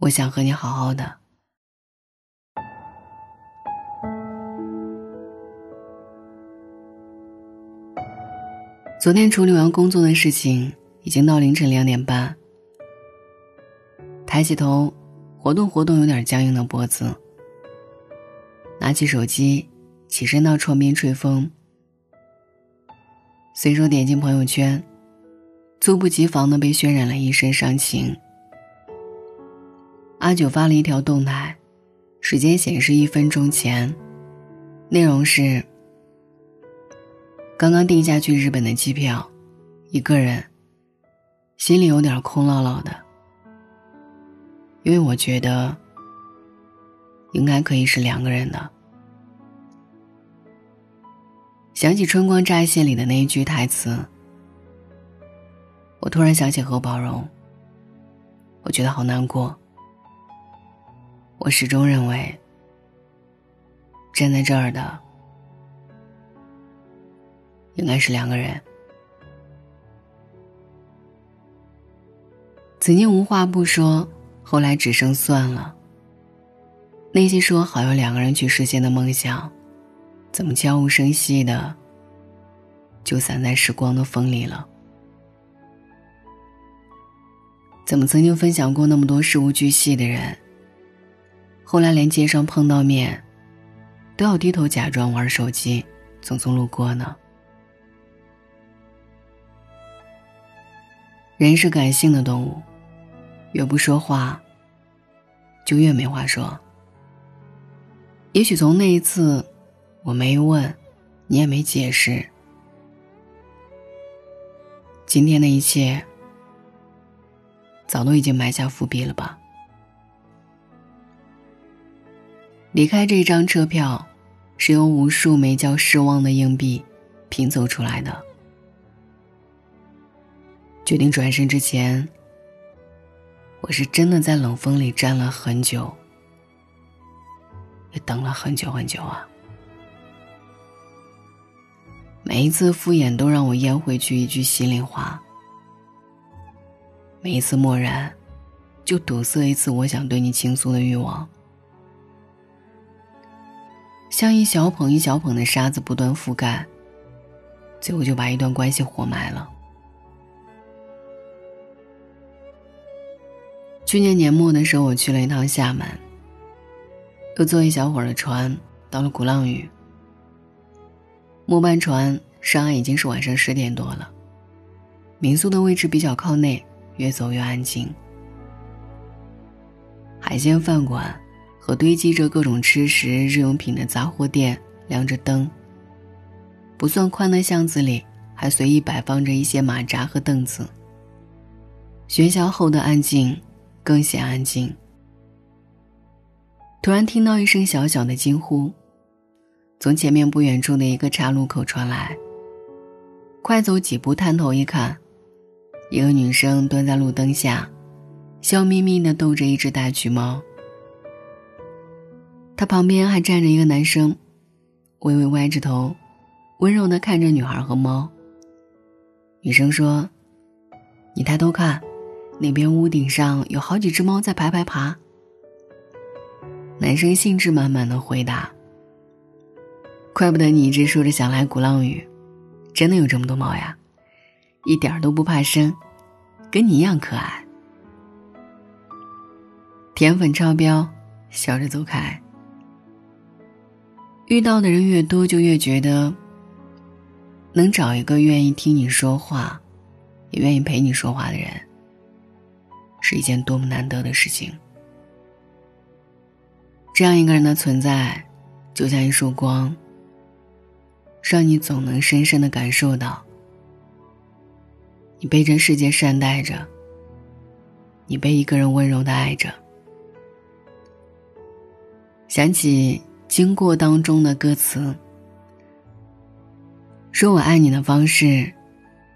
我想和你好好的。昨天处理完工作的事情，已经到凌晨两点半。抬起头，活动活动有点僵硬的脖子，拿起手机，起身到窗边吹风，随手点进朋友圈，猝不及防的被渲染了一身伤情。阿九发了一条动态，时间显示一分钟前，内容是。刚刚订下去日本的机票，一个人，心里有点空落落的。因为我觉得，应该可以是两个人的。想起《春光乍泄》里的那一句台词，我突然想起何宝荣。我觉得好难过。我始终认为，站在这儿的。应该是两个人。曾经无话不说，后来只剩算了。那些说好要两个人去实现的梦想，怎么悄无声息的就散在时光的风里了？怎么曾经分享过那么多事无巨细的人，后来连街上碰到面，都要低头假装玩手机，匆匆路过呢？人是感性的动物，越不说话，就越没话说。也许从那一次，我没问，你也没解释，今天的一切，早都已经埋下伏笔了吧？离开这张车票，是由无数枚叫失望的硬币拼凑出来的。决定转身之前，我是真的在冷风里站了很久，也等了很久很久啊。每一次敷衍都让我咽回去一句心里话，每一次漠然，就堵塞一次我想对你倾诉的欲望，像一小捧一小捧的沙子不断覆盖，最后就把一段关系活埋了。去年年末的时候，我去了一趟厦门，又坐一小会儿的船到了鼓浪屿。末班船上岸已经是晚上十点多了，民宿的位置比较靠内，越走越安静。海鲜饭馆和堆积着各种吃食日用品的杂货店亮着灯。不算宽的巷子里，还随意摆放着一些马扎和凳子。喧嚣后的安静。更显安静。突然听到一声小小的惊呼，从前面不远处的一个岔路口传来。快走几步，探头一看，一个女生蹲在路灯下，笑眯眯的逗着一只大橘猫。他旁边还站着一个男生，微微歪着头，温柔的看着女孩和猫。女生说：“你抬头看。”那边屋顶上有好几只猫在排排爬。男生兴致满满的回答：“怪不得你一直说着想来鼓浪屿，真的有这么多猫呀，一点都不怕生，跟你一样可爱。”甜粉超标，笑着走开。遇到的人越多，就越觉得，能找一个愿意听你说话，也愿意陪你说话的人。是一件多么难得的事情。这样一个人的存在，就像一束光，让你总能深深的感受到，你被这世界善待着，你被一个人温柔的爱着。想起经过当中的歌词，说我爱你的方式，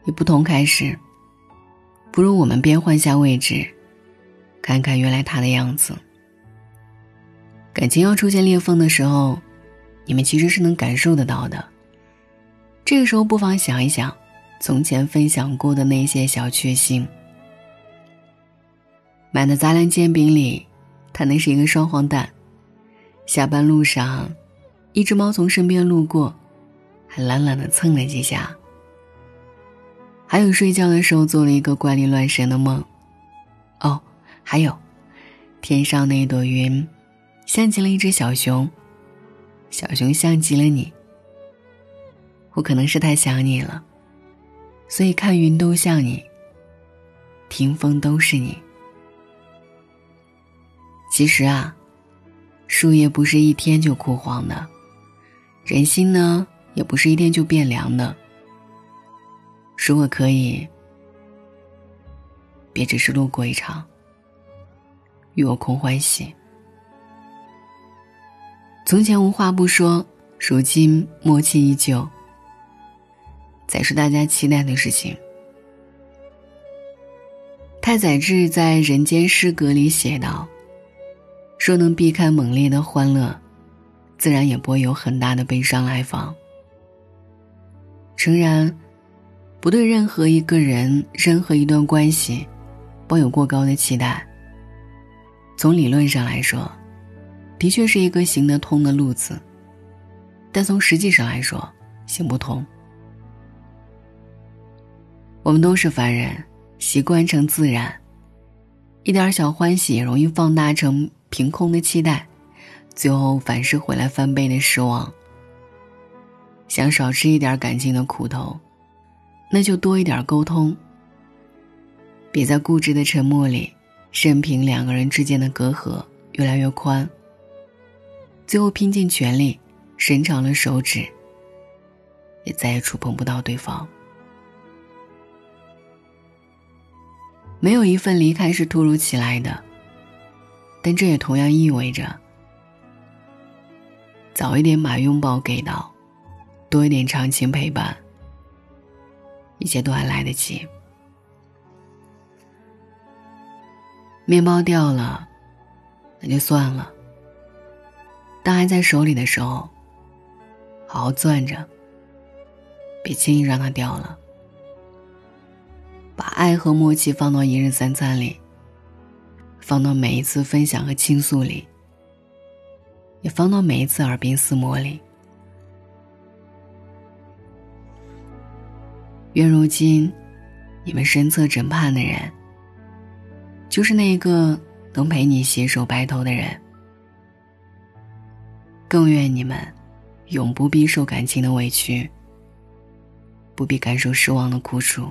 以不同开始。不如我们边换下位置，看看原来他的样子。感情要出现裂缝的时候，你们其实是能感受得到的。这个时候不妨想一想，从前分享过的那些小确幸。买的杂粮煎饼里他那是一个双黄蛋。下班路上，一只猫从身边路过，还懒懒的蹭了几下。还有睡觉的时候做了一个怪力乱神的梦。哦，还有，天上那一朵云，像极了一只小熊。小熊像极了你。我可能是太想你了，所以看云都像你，听风都是你。其实啊，树叶不是一天就枯黄的，人心呢也不是一天就变凉的。如果可以，别只是路过一场，与我空欢喜。从前无话不说，如今默契依旧。才是大家期待的事情。太宰治在《人间失格》里写道：“若能避开猛烈的欢乐，自然也不会有很大的悲伤来访。”诚然，不对任何一个人、任何一段关系抱有过高的期待。从理论上来说，的确是一个行得通的路子，但从实际上来说，行不通。我们都是凡人，习惯成自然，一点小欢喜也容易放大成凭空的期待，最后反噬回来翻倍的失望。想少吃一点感情的苦头，那就多一点沟通。别在固执的沉默里，任凭两个人之间的隔阂越来越宽，最后拼尽全力，伸长了手指，也再也触碰不到对方。没有一份离开是突如其来的，但这也同样意味着，早一点把拥抱给到，多一点长情陪伴，一切都还来得及。面包掉了，那就算了。当还在手里的时候，好好攥着，别轻易让它掉了。把爱和默契放到一日三餐里，放到每一次分享和倾诉里，也放到每一次耳鬓厮磨里。愿如今，你们身侧枕畔的人，就是那一个能陪你携手白头的人。更愿你们，永不必受感情的委屈，不必感受失望的苦楚。